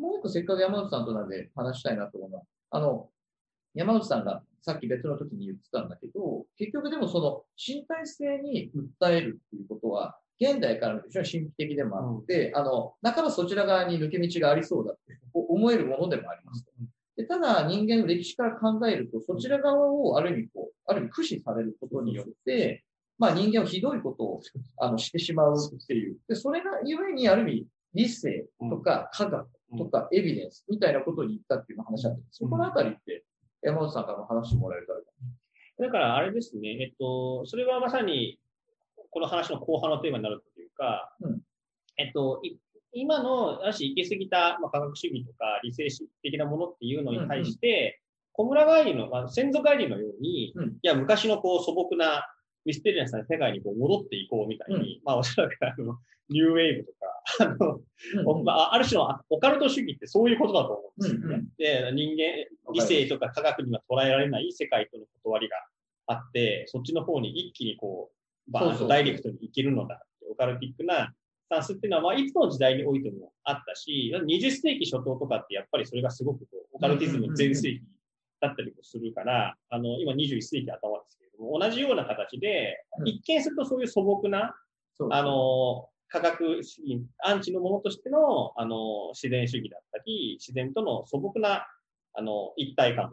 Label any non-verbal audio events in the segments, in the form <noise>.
もう一個せっかく山内さんとなんで話したいなと思うのは、あの、山内さんがさっき別の時に言ってたんだけど、結局でもその身体性に訴えるっていうことは、現代からの非常に神秘的でもあって、うん、あの、だからそちら側に抜け道がありそうだって思えるものでもあります。でただ人間の歴史から考えると、そちら側をある意味こう、ある意味駆使されることによって、まあ人間はひどいことをあのしてしまうっていう。で、それがゆえにある意味理性とか科学とかエビデンスみたいなことに言ったっていう話だったんです。そこのあたりって山本さんからも話してもらえたらだ。からあれですね、えっと、それはまさにこの話の後半のテーマになるというか、うん、えっと、今の、ある種行き過ぎた、まあ、科学主義とか理性的なものっていうのに対して、小村帰りの、まあ、先祖帰りのように、うん、いや、昔のこう素朴なミステリアスな世界にこう戻っていこうみたいに、うん、まあ、おそらくあの、ニューウェーブとか、あの、うんまあ、ある種のオカルト主義ってそういうことだと思うんですよ。ね。うんうん、で、人間、理性とか科学には捉えられない世界との断りがあって、そっちの方に一気にこう、バーンとダイレクトに行けるのだオカルティックなスタンスっていうのは、まあ、いつの時代においてもあったし、20世紀初頭とかってやっぱりそれがすごくこうオカルティズム全盛期だったりもするから、あの、今21世紀頭です同じような形で、一見するとそういう素朴な、あの、科学主義、アンチのものとしての、あの、自然主義だったり、自然との素朴な、あの、一体感を、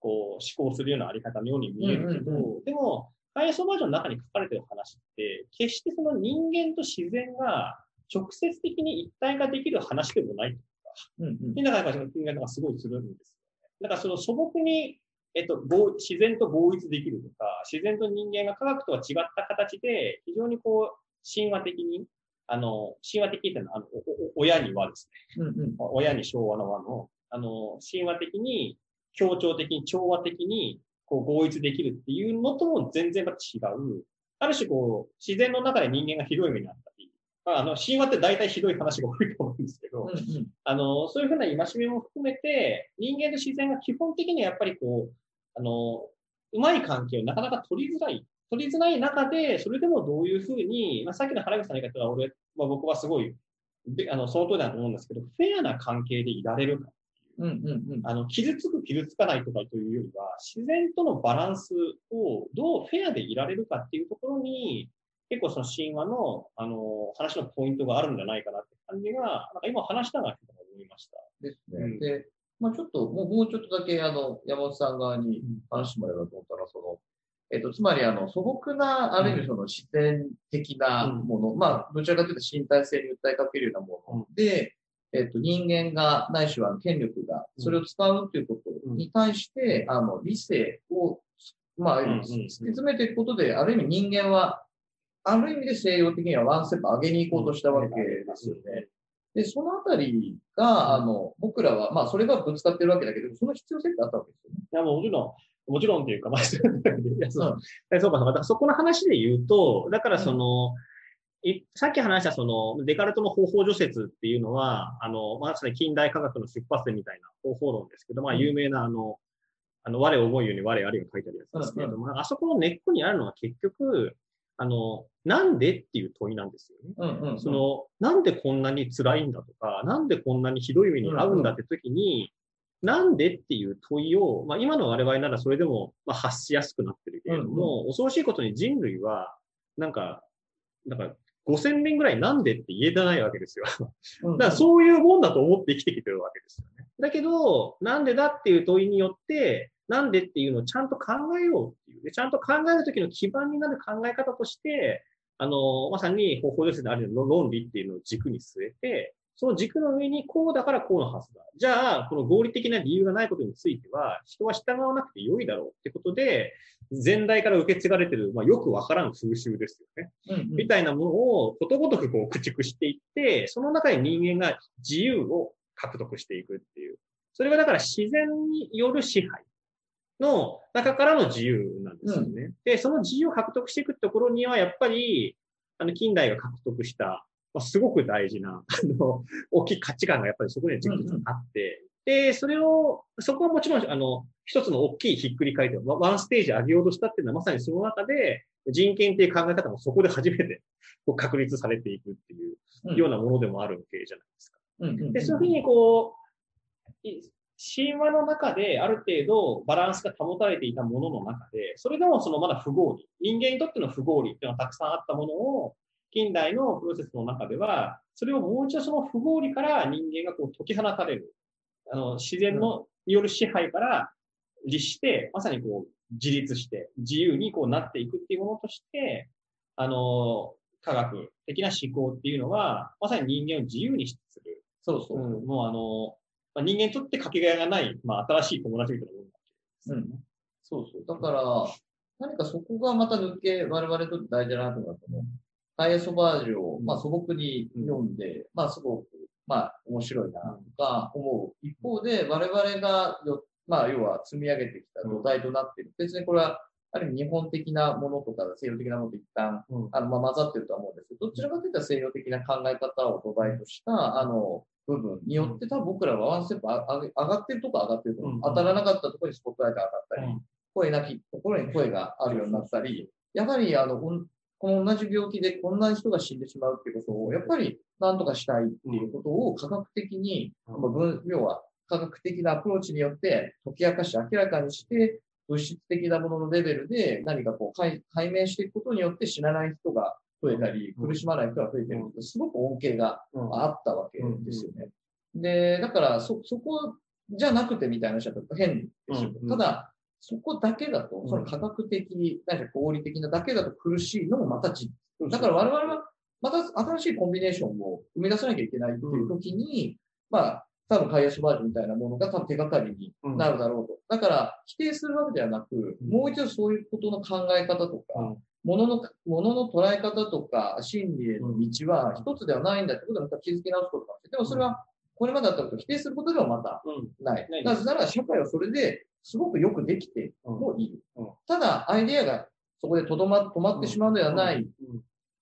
こう、思考するようなあり方のように見えるけど、でも、ハイソバージョンの中に書かれてる話って、決してその人間と自然が直接的に一体化できる話でもないというか、うんうん、っていうのがやっぱり人間がすごいするんですよ、ね。だからその素朴に、えっと、自然と合一できるとか、自然と人間が科学とは違った形で、非常にこう、神話的に、あの、神話的っていうのは、あの、親にはですね、うんうん、親に昭和の和の、あの、神話的に、協調的に、調和的に、こう合一できるっていうのとも全然違う。ある種こう、自然の中で人間がひどい目にあったり、まあ、あの、神話って大体ひどい話が多いと思うんですけど、うんうん、あの、そういうふうな戒めも含めて、人間と自然が基本的にはやっぱりこう、あの、うまい関係をなかなか取りづらい。取りづらい中で、それでもどういうふうに、まあ、さっきの原口さんの言い方は俺、まあ、僕はすごい、あの、その通りだと思うんですけど、フェアな関係でいられるかうんうんうん、あの傷つく、傷つかないとかというよりは、自然とのバランスをどうフェアでいられるかっていうところに、結構その神話のあの話のポイントがあるんじゃないかなって感じが、なんか今話したが思いました。ですね。うん、で、まあ、ちょっともう、もうちょっとだけあの山本さん側に話してもらえばと思ったら、その、えっと、つまり、あの、素朴な、ある意味その自然的なもの、うん、まあ、どちらかというと身体性に訴えかけるようなもので、えっ、と、人間が、ないしは権力が、それを使うということに対して、あの、理性を、まあ、突き詰めていくことで、ある意味人間は、ある意味で西洋的にはワンステップ上げに行こうとしたわけですよね。で、そのあたりが、あの、僕らは、まあ、それがぶつかってるわけだけど、その必要性ってあったわけですよね。いや、もちろん、もちろんっていうか、まあ、<laughs> そう。か、そうか、そこの話で言うと、だからその、うんさっき話したそのデカルトの方法除説っていうのは、あの、まさに近代科学の出発点みたいな方法論ですけど、まあ有名なあの、あの、我を思うように我あれが書いてあるやつですけれども、うんうん、あそこの根っこにあるのは結局、あの、なんでっていう問いなんですよね。うんうんうん、その、なんでこんなに辛いんだとか、なんでこんなにひどい目に遭うんだって時に、うんうん、なんでっていう問いを、まあ今の我々ならそれでも、まあ、発しやすくなってるけれども、うんうん、恐ろしいことに人類は、なんか、なんか5000年ぐらいなんでって言えてないわけですよ。<laughs> だからそういうもんだと思って生きてきてるわけですよね。だけど、なんでだっていう問いによって、なんでっていうのをちゃんと考えよう。でちゃんと考えるときの基盤になる考え方として、あの、まさに方法ですね、あるの論理っていうのを軸に据えて、その軸の上にこうだからこうのはずだ。じゃあ、この合理的な理由がないことについては、人は従わなくて良いだろうってことで、前代から受け継がれてる、まあ、よくわからん風習ですよね。うんうん、みたいなものをことごとくこう駆逐していって、その中で人間が自由を獲得していくっていう。それがだから自然による支配の中からの自由なんですよね。うん、で、その自由を獲得していくところには、やっぱり、あの、近代が獲得した、まあ、すごく大事な、あの、大きい価値観がやっぱりそこには実はあって、で、それを、そこはもちろん、あの、一つの大きいひっくり返って、ワンステージ上げようとしたっていうのはまさにその中で、人権っていう考え方もそこで初めて確立されていくっていうようなものでもあるわけじゃないですか。で、そういうふうにこう、神話の中である程度バランスが保たれていたものの中で、それでもそのまだ不合理、人間にとっての不合理っていうのがたくさんあったものを、近代のプロセスの中では、それをもう一度その不合理から人間がこう解き放たれる。あの、自然の、による支配から律して、まさにこう、自立して、自由にこうなっていくっていうものとして、あの、科学的な思考っていうのは、まさに人間を自由にする。そうそう。うん、もうあの、まあ、人間にとってかけがえがない、まあ、新しい友達みたいなもんうん。そうそう。だから、何かそこがまた抜け、我々とって大事だなと思う。ハイエソバージュを、まあ、素朴に読んで、うん、まあ、すごく、まあ、面白いな、とか思う。一方で、我々がよ、まあ、要は積み上げてきた土台となっている。別にこれは、ある意味日本的なものとか西洋的なものと一旦、うん、あの、まあ、混ざってるとは思うんですけど、どちらかというと西洋的な考え方を土台とした、あの、部分によって多分僕らはワンステップ上がってるとこ上がってると思う。当たらなかったところにスポットライト上がったり、声なきところに声があるようになったり、やはりあの、この同じ病気でこんな人が死んでしまうっていうことを、やっぱり何とかしたいっていうことを科学的に、要は科学的なアプローチによって解き明かし明らかにして、物質的なもののレベルで何かこう解明していくことによって死なない人が増えたり、苦しまない人が増えてるすごく恩恵があったわけですよね。で、だからそ、そこじゃなくてみたいな話だと変ですよ。ただ、そこだけだと、その科学的、何か合理的なだけだと苦しいのもまた実。だから我々はまた新しいコンビネーションを生み出さなきゃいけないっていう時に、まあ、多分、開発バージョンみたいなものが多分手がかりになるだろうと。だから、否定するわけではなく、もう一度そういうことの考え方とか、ものの、ものの捉え方とか、真理への道は一つではないんだってことでまた気づき直すことかもしれない。でもそれは、これまでだったことを否定することではまたない。なぜなら社会はそれですごくよくできてもいい。ただ、アイデアがそこでとどま、止まってしまうのではない。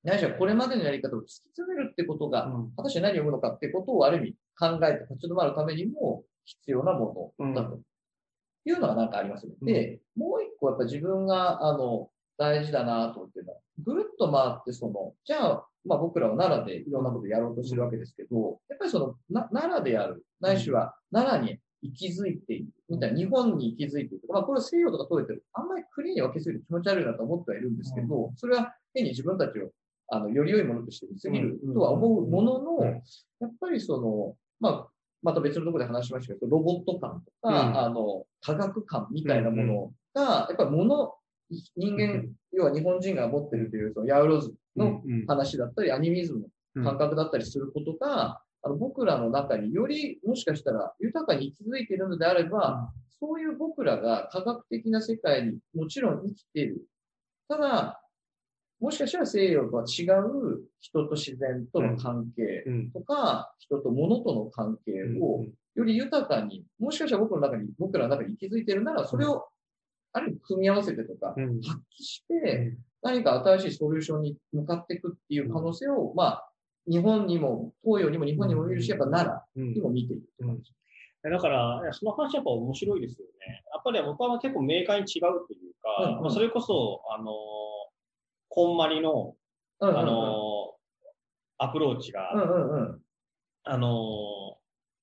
ないしはこれまでのやり方を突き詰めるってことが、果たして何を読むのかってことをある意味考えて立ち止まるためにも必要なものだというのはなんかありますよね。で、もう一個やっぱ自分が、あの、大事だなと思ってるのは、ぐるっと回ってその、じゃあ、まあ僕らは奈良でいろんなことやろうとしてるわけですけど、やっぱりその、な奈良でやる、ないしは奈良に息づいている、みたいな、日本に息づいている。まあこれ西洋とか取れてる。あんまりクリーンに分けすぎる気持ち悪いなと思ってはいるんですけど、それは変に自分たちを、あの、より良いものとして見すぎるとは思うものの、やっぱりその、まあ、また別のところで話しましたけど、ロボット感とか、あの、科学感みたいなものが、やっぱりもの、人間、要は日本人が持ってるという、そのヤウロズの話だったり、アニミズムの感覚だったりすることが、あの僕らの中によりもしかしたら豊かに生き続いているのであれば、そういう僕らが科学的な世界にもちろん生きている。ただ、もしかしたら西洋とは違う人と自然との関係とか、人と物との関係をより豊かに、もしかしたら僕の中に、僕らの中に息づいているなら、それをある意味組み合わせてとか、発揮して、何か新しいソリューションに向かっていくっていう可能性を、まあ、日本にも、東洋にも日本にも見るし、やっぱ奈良にも見ているって感じ。だから、その話やっぱ面白いですよね。やっぱり僕は結構明快に違うというか、うんうん、まあ、それこそ、あの、こんまりの、うんうんうん、あの、アプローチが、うんうんうん、あの、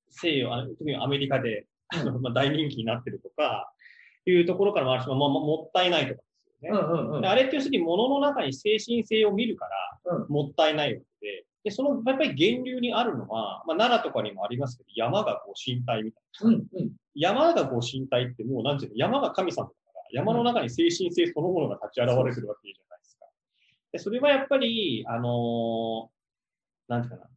西洋、特にアメリカで、あの <laughs> まあ、大人気になってるとか、いうところからもあるし、まあ、もったいないとかですよね。うんうんうん、あれって要するに物の中に精神性を見るから、もったいないわけで、で、そのやっぱり源流にあるのは、まあ、奈良とかにもありますけど、山がこう身体みたいな。うんうん、山がこう身体ってもう、なんていうの、山が神様だから、山の中に精神性そのものが立ち現れてるわけじゃないですか。でそれはやっぱり、あのー、なんていうかな、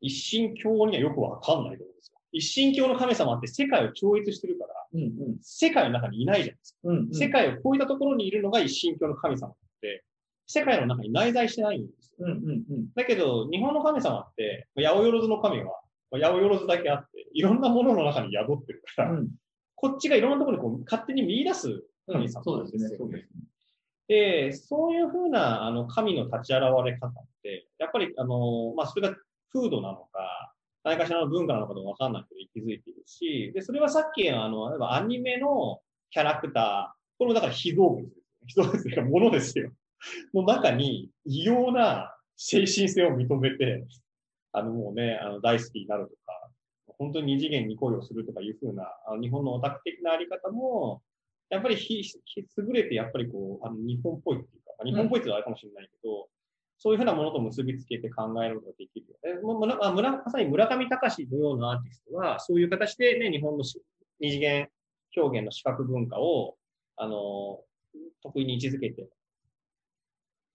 一神教にはよくわかんないと思うんですよ。一神教の神様って世界を超越してるから、うんうん、世界の中にいないじゃないですか、うんうん。世界を超えたところにいるのが一神教の神様で、世界の中に内在してないんですよ。うんうんうん、だけど、日本の神様って、八百万の神は、八百万だけあって、いろんなものの中に宿ってるから、うん、こっちがいろんなところにこう勝手に見出す神様なんですよ、ね、そうですね。で、そういうふうなあの神の立ち現れ方って、やっぱり、あの、まあ、それが風土なのか、何かしらの文化なのかとわかんないけど気づいているし、で、それはさっきあの、例えばアニメのキャラクター、これもだから非動物ですよ。人ですよ。ものですよ。の中に異様な精神性を認めて、あのもうね、あの大好きになるとか、本当に二次元に恋をするとかいうふうな、あの日本のオタク的なあり方も、やっぱりひひ優れて、やっぱりこう、あの日本っぽいっていうか、日本っぽいっていうのはあるかもしれないけど、そういうふうなものと結びつけて考えることができるよね。も村まさに村上隆のようなアーティストは、そういう形でね、日本の二次元表現の視覚文化を、あの、得意に位置づけて、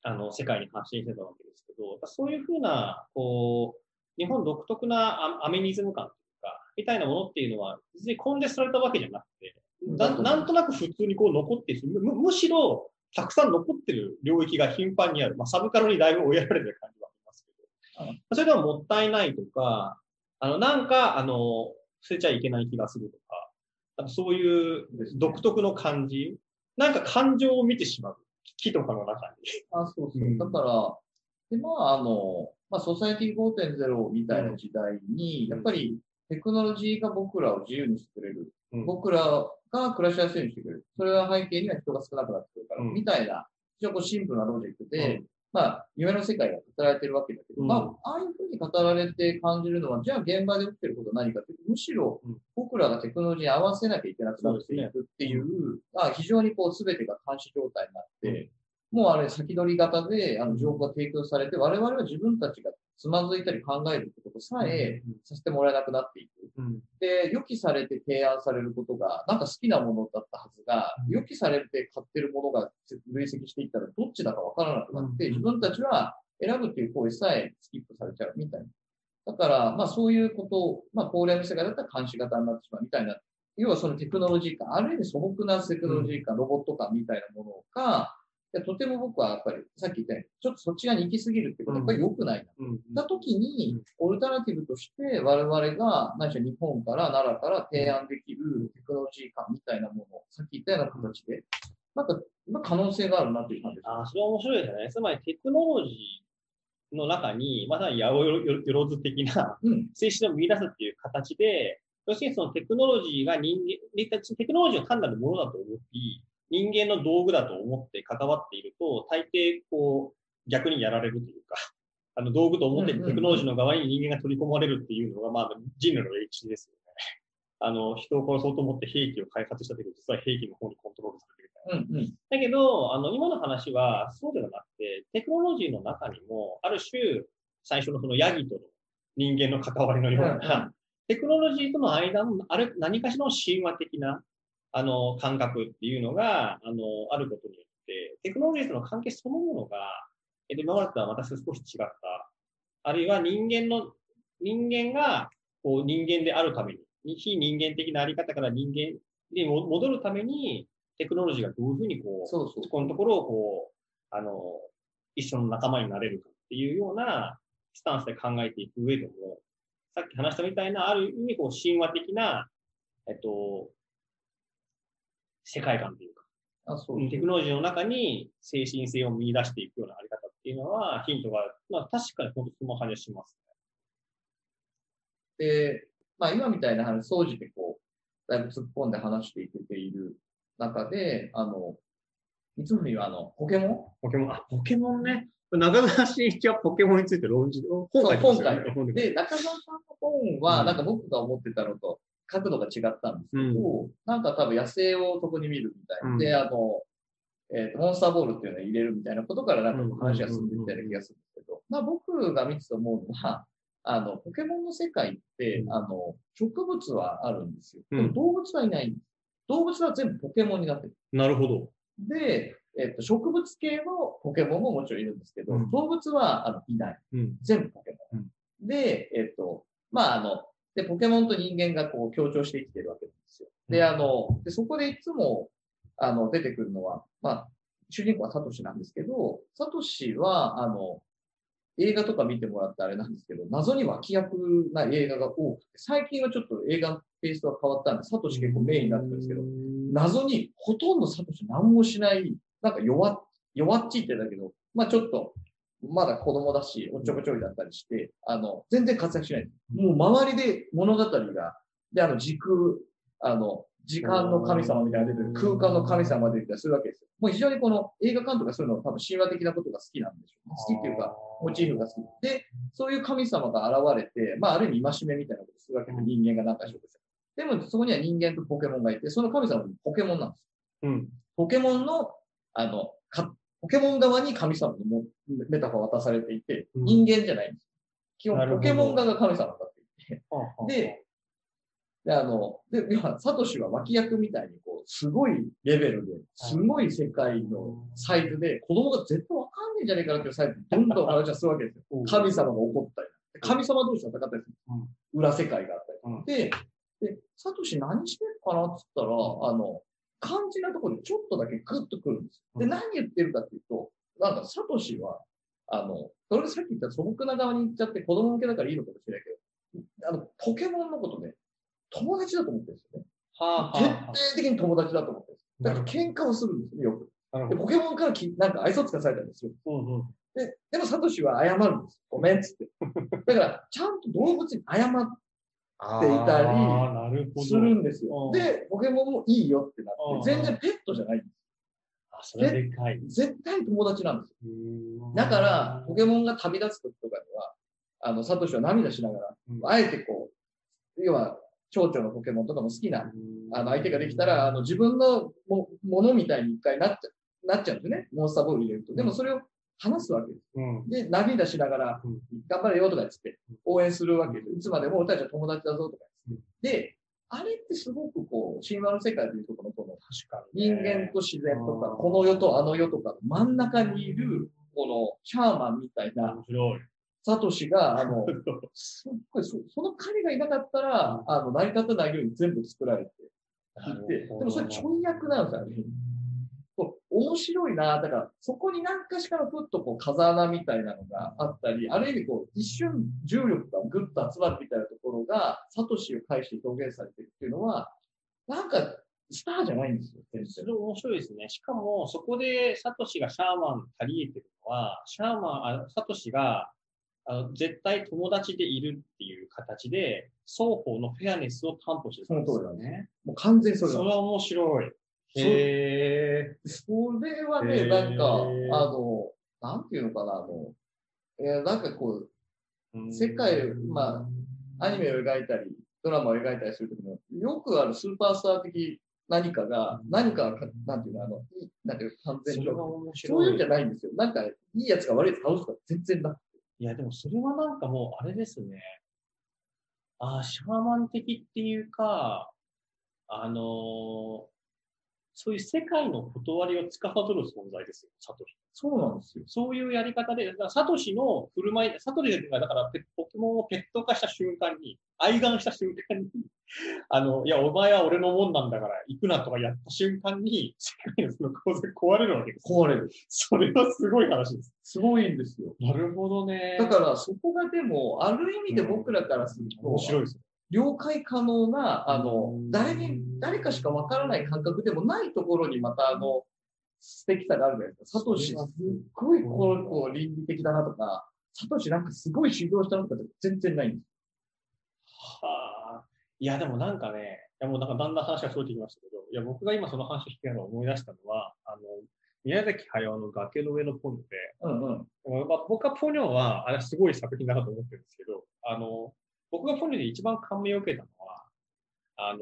あの、世界に発信してたわけですけど、そういうふうな、こう、日本独特なアメニズム感というか、みたいなものっていうのは、別に根絶されたわけじゃなくて、ななんとなく普通にこう残ってるむむしろたくさん残ってる領域が頻繁にある。まあ、サブカルにだいぶ追いやられてる感じはありますけど、それでももったいないとか、あの、なんか、あの、捨てちゃいけない気がするとか、そういう独特の感じ、なんか感情を見てしまう。木とかの中に。あ、そうそう。うん、だから、で、まあ、あの、まあ、ソサエティ5.0みたいな時代に、うん、やっぱりテクノロジーが僕らを自由にしてくれる。うん、僕らが暮らしやすいようにしてくれる。それは背景には人が少なくなってくるから、うん、みたいな、非常にシンプルなロジックで、うん、まあ、夢の世界が語られてるわけだけど、うん、まあ、ああいうふうに語られて感じるのは、じゃあ現場で起きてることは何かというと、むしろ僕らがテクノロジーに合わせなきゃいけなくなっていくっていう、まあ、非常にこう、すべてが監視状態になって、もうあれ先取り型で、あの、情報が提供されて、我々は自分たちがつまずいたり考えるってことさえさせてもらえなくなっていく。うん、で、予期されて提案されることが、なんか好きなものだったはずが、予期されて買ってるものが累積していったらどっちだかわからなくなって、自分たちは選ぶっていう行為さえスキップされちゃうみたいな。だから、まあそういうことを、まあ高齢の世界だったら監視型になってしまうみたいな、要はそのテクノロジーか、ある意味素朴なテクノロジーか、ロボットかみたいなものか、でとても僕はやっぱり、さっき言ったように、ちょっとそっち側に行き過ぎるってことはやっぱり良くないな。うん。た時に、オルタナティブとして我々が、何しろ日本から奈良から提案できるテクノロジー感みたいなものを、さっき言ったような形で、なんか、まあ、可能性があるなという感じです。ああ、それは面白いですね。つまりテクノロジーの中に、まさに八百万的な性質を見出すっていう形で、要するにそのテクノロジーが人間、テクノロジーを単なるものだと思い、人間の道具だと思って関わっていると、大抵こう、逆にやられるというか、<laughs> あの道具と思ってテクノロジーの側に人間が取り込まれるっていうのが、まあ人類の歴史ですよね。<laughs> あの、人を殺そうと思って兵器を開発したけど、実は兵器の方にコントロールされてるみたいな。うんうん、だけど、あの、今の話はそうではなくて、テクノロジーの中にも、ある種、最初のそのヤギとの人間の関わりのような、テクノロジーとの間の、あれ、何かしらの神話的な、あの、感覚っていうのが、あの、あることによって、テクノロジーとの関係そのものが、えっと、今までとは私少し違った。あるいは人間の、人間が、こう、人間であるために、非人間的なあり方から人間に戻るために、テクノロジーがどういうふうにこう、そうそうこのところをこう、あの、一緒の仲間になれるかっていうようなスタンスで考えていく上でも、さっき話したみたいな、ある意味こう神話的な、えっと、世界観というか、あそう。テクノロジーの中に精神性を見出していくようなあり方っていうのは、ヒントが、まあ確かに本当その感じしますね。で、まあ今みたいな話、総じてこう、だいぶ突っ込んで話していけている中で、あの、いつも言うあの、ポケモン？ポケモン、あ、ポケモンね。中澤慎一はポケモンについて論じ、本書いてますよね。で、中澤さんの本は、なんか僕が思ってたのと、角度が違ったんですけど、うん、なんか多分野生をそこに見るみたいな。うん、で、あの、えっ、ー、と、モンスターボールっていうのを入れるみたいなことからなんか話が進んでみたいな気がするんですけど、まあ僕が見てて思うのは、あの、ポケモンの世界って、あの、植物はあるんですよ。でも動物はいないんです。動物は全部ポケモンになってる。なるほど。で、えっ、ー、と、植物系のポケモンももちろんいるんですけど、うん、動物はあのいない。全部ポケモン。で、えっ、ー、と、まあ、あの、で、ポケモンと人間がこう協調して生きてるわけなんですよ。で、あの、でそこでいつも、あの、出てくるのは、まあ、主人公はサトシなんですけど、サトシは、あの、映画とか見てもらってあれなんですけど、謎に脇役な映画が多くて、最近はちょっと映画のペーストが変わったんで、サトシ結構メインになってるんですけど、謎にほとんどサトシ何もしない、なんか弱、弱っちいってだけど、まあちょっとまだ子供だし、おっちょこちょいだったりして、あの、全然活躍しない。もう周りで物語が、で、あの、時空、あの、時間の神様みたいな出てる、空間の神様が出てたりするわけですよ。もう非常にこの映画監督がそういうの多分神話的なことが好きなんでしょう、ね。好きっていうか、モチーフが好き。で、そういう神様が現れて、まあある意味戒めみたいなことするわけで、人間が何かしようとして。でもそこには人間とポケモンがいて、その神様にポケモンなんですよ。うん。ポケモンの、あの、かポケモン側に神様のメタファー渡されていて、人間じゃないんです。基本、ポケモン側が神様だって言って。で、で、あの、で、今、サトシは脇役みたいに、こう、すごいレベルで、すごい世界のサイズで、子供が絶対わかんねえんじゃねえかなっていうサイズで、どんどん話はするわけですよ。神様が怒ったり、神様同士戦ったりする。裏世界があったり。で、で、サトシ何してるかなって言ったら、あの、肝心なところでちょっとだけグッとくるんですで、何言ってるかっていうと、なんか、サトシは、あの、それさっき言った素朴な側に行っちゃって子供向けだからいいのかもしれないけど、あの、ポケモンのことね、友達だと思ってるんですよね。はあ、はあ、徹底的に友達だと思ってるんです。だから喧嘩をするんですよ、よく。で、ポケモンからきなんか愛想つかされたんですよ。うんうん、で、でもサトシは謝るんです。ごめんっつって。<laughs> だから、ちゃんと動物に謝っていたりするんですよ。で、ポケモンもいいよってなって、全然ペットじゃないんです。あ、それでかい。絶対友達なんですよ。だから、ポケモンが旅立つ時とかには、あの、サトシは涙しながら、あえてこう、要は、蝶々のポケモンとかも好きな、あの、相手ができたら、あの、自分のもものみたいに一回なっちゃなっちゃうんですよね。モンスターボール入れると。でもそれを話すわけです。うん、で、涙しながら、頑張れよとか言って、応援するわけです。いつまでも俺たちは友達だぞとか言って。で、あれってすごくこう、神話の世界というところのこの、人間と自然とか、この世とあの世とかの真ん中にいる、このシャーマンみたいな、サトシが、あの、<laughs> すっごいそ、その彼がいなかったら、あの、成り立たないように全部作られていて、でもそれちょい役なんですよね。面白いな。だから、そこに何かしかのふっとこう風穴みたいなのがあったり、ある意味こう、一瞬重力がぐっと集まるみたいなところが、サトシを介して表現されてるっていうのは、なんか、スターじゃないんですよ、それ面白いですね。しかも、そこでサトシがシャーマン足りえてるのは、シャーマン、あサトシがあの絶対友達でいるっていう形で、双方のフェアネスを担保してるんですよね。もう完全にそれそれは面白い。へえ。それはね、なんか、あの、なんていうのかな、あの、えー、なんかこう、世界、まあ、アニメを描いたり、ドラマを描いたりするときも、よくあるスーパースター的何かが、何か、なんていうの、あの、なんていう完全に、そういうんじゃないんですよ。なんか、いいやつが悪いやつ倒すとか全然なくて。いや、でもそれはなんかもう、あれですね。ああ、シャーマン的っていうか、あのー、そういう世界の断りを司る存在ですよ、サトシ。そうなんですよ。そういうやり方で、サトシの振る舞い、サトシがだからポケモンをペット化した瞬間に、愛玩した瞬間に、<laughs> あの、いや、お前は俺のもんなんだから行くなとかやった瞬間に、世界のその構造壊れるわけです。壊れる。それはすごい話です。すごいんですよ。なるほどね。だからそこがでも、ある意味で僕らからすると、面白いです。了解可能な、あの、誰に、誰かしかわからない感覚でもないところにまた、あの、素敵さがあるじゃないですか。サトシ、すっごいこの子倫理的だなとか、サトシなんかすごい修行したのとか全然ないんです。はあ。いや、でもなんかね、いやもうなんかだんだん話がそうってきましたけど、いや、僕が今その話を聞きながら思い出したのは、あの、宮崎駿の崖の上のポニョで、うんうんまあ、僕はポニョは、あれはすごい作品だなと思ってるんですけど、あの、僕がポニョで一番感銘を受けたのは、あの、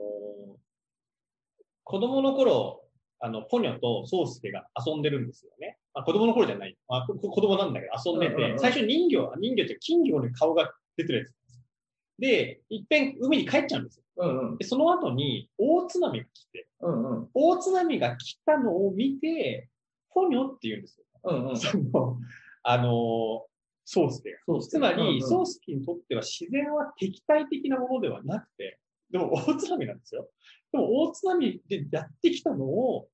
子供の頃、あの、ポニョとソースケが遊んでるんですよね。あ、子供の頃じゃない。あ、子供なんだけど遊んでて、最初人魚、人魚って金魚の顔が出てるやつです。で、いっぺん海に帰っちゃうんですよ。うんうん、でその後に大津波が来て、うんうん、大津波が来たのを見て、ポニョって言うんですよ。うんうん、そのあのソースケが。つまり、ソースケにとっては自然は敵対的なものではなくて、でも大津波なんですよ。でも大津波でやってきたのを、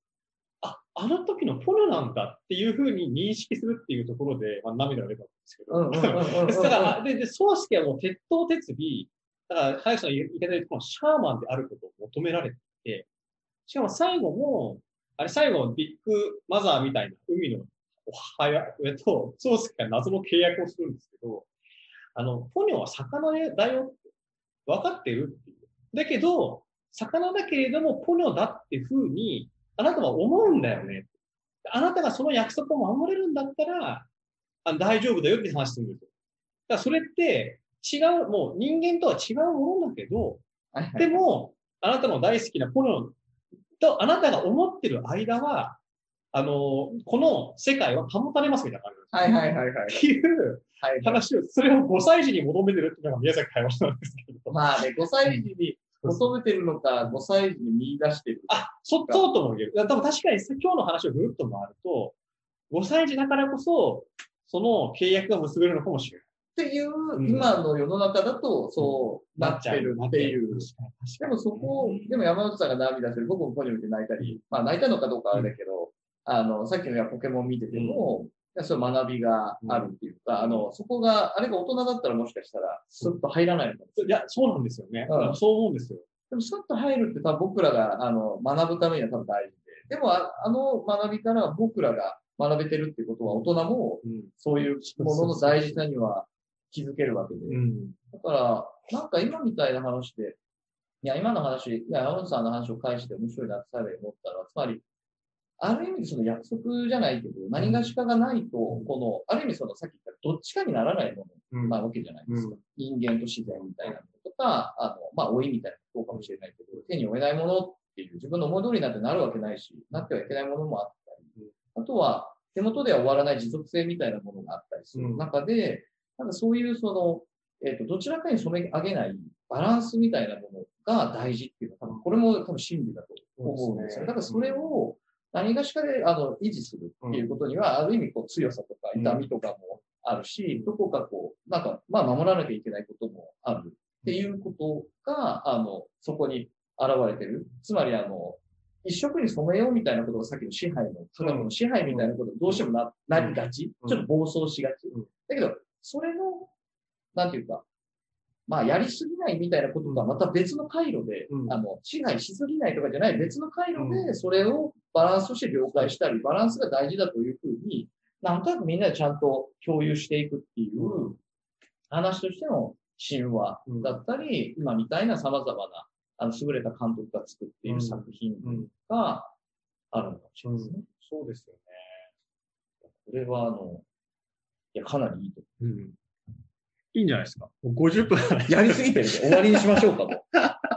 あ、あの時のポニョなんだっていうふうに認識するっていうところで、まあ、涙が出たんですけど。だから、で、で、ソースケはもう鉄頭鉄尾、だから、早くさんの言い方で言うと、シャーマンであることを求められていて、しかも最後も、あれ最後ビッグマザーみたいな海の母親と宗介が謎の契約をするんですけど、あの、ポニョは魚だよって分かってるっていう。だけど、魚だけれどもポニョだっていうふうに、あなたは思うんだよね。あなたがその約束を守れるんだったら、あ大丈夫だよって話するんですよ。だからそれって違う、もう人間とは違うものだけど、でも、あなたの大好きなポニョとあなたが思ってる間は、あの、この世界は保たれますみたいな感じです。はいはいはいはい。っていう話を、それを5歳児に求めてるっていうのが宮崎会話なんですけど。まあね、5歳児に求めてるのか、5歳児に見出してるあ、そ、そうとも言える。多分確かに今日の話をぐるっと回ると、5歳児だからこそ、その契約が結べるのかもしれない。っていう、今の世の中だと、そうなってるっていう。でもそこ、でも山本さんが涙してる、僕もポニョ見て泣いたり、まあ泣いたのかどうかあれだけど、あの、さっきのポケモン見てても、そういう学びがあるっていうか、あの、そこが、あれが大人だったらもしかしたら、スッと入らないのかいや、そうなんですよね。うん、そう思うんですよ。でも、スッと入るって多分僕らが、あの、学ぶためには多分大事で。でもあ、あの学びから僕らが学べてるっていうことは、大人も、そういうものの大事さには気づけるわけで。うん、だから、なんか今みたいな話で、いや、今の話、いや、山本さんの話を返して面白いなって最後に思ったら、つまり、ある意味その約束じゃないけど、何がしかがないと、この、ある意味そのさっき言ったどっちかにならないものなわけじゃないですか。人間と自然みたいなものとか、あの、まあ、老いみたいなことかもしれないけど、手に負えないものっていう、自分の思い通りになってなるわけないし、なってはいけないものもあったり、あとは、手元では終わらない持続性みたいなものがあったりする中で、なんかそういうその、えっ、ー、と、どちらかに染め上げないバランスみたいなものが大事っていうのは、多分これも多分真理だと思うんですよ。だからそれを、何がしかであの維持するっていうことには、ある意味こう強さとか痛みとかもあるし、どこかこう、なんか、まあ守らなきゃいけないこともあるっていうことが、あの、そこに現れてる。つまりあの、一色に染めようみたいなことがさっきの支配の、その支配みたいなことどうしてもな、なりがち。ちょっと暴走しがち。だけど、それの、なんていうか、まあ、やりすぎないみたいなことがまた別の回路で、うん、あの、支配しすぎないとかじゃない別の回路で、それをバランスとして了解したり、バランスが大事だというふうに、なんとなくみんなでちゃんと共有していくっていう話としての神話だったり、今みたいな様々な、あの、優れた監督が作っている作品があるのかもしれないですね。そうですよね。これは、あの、いや、かなりいいと思う。うんいいんじゃないですか。50分やりすぎてるんで終わりにしましょうかと。<laughs>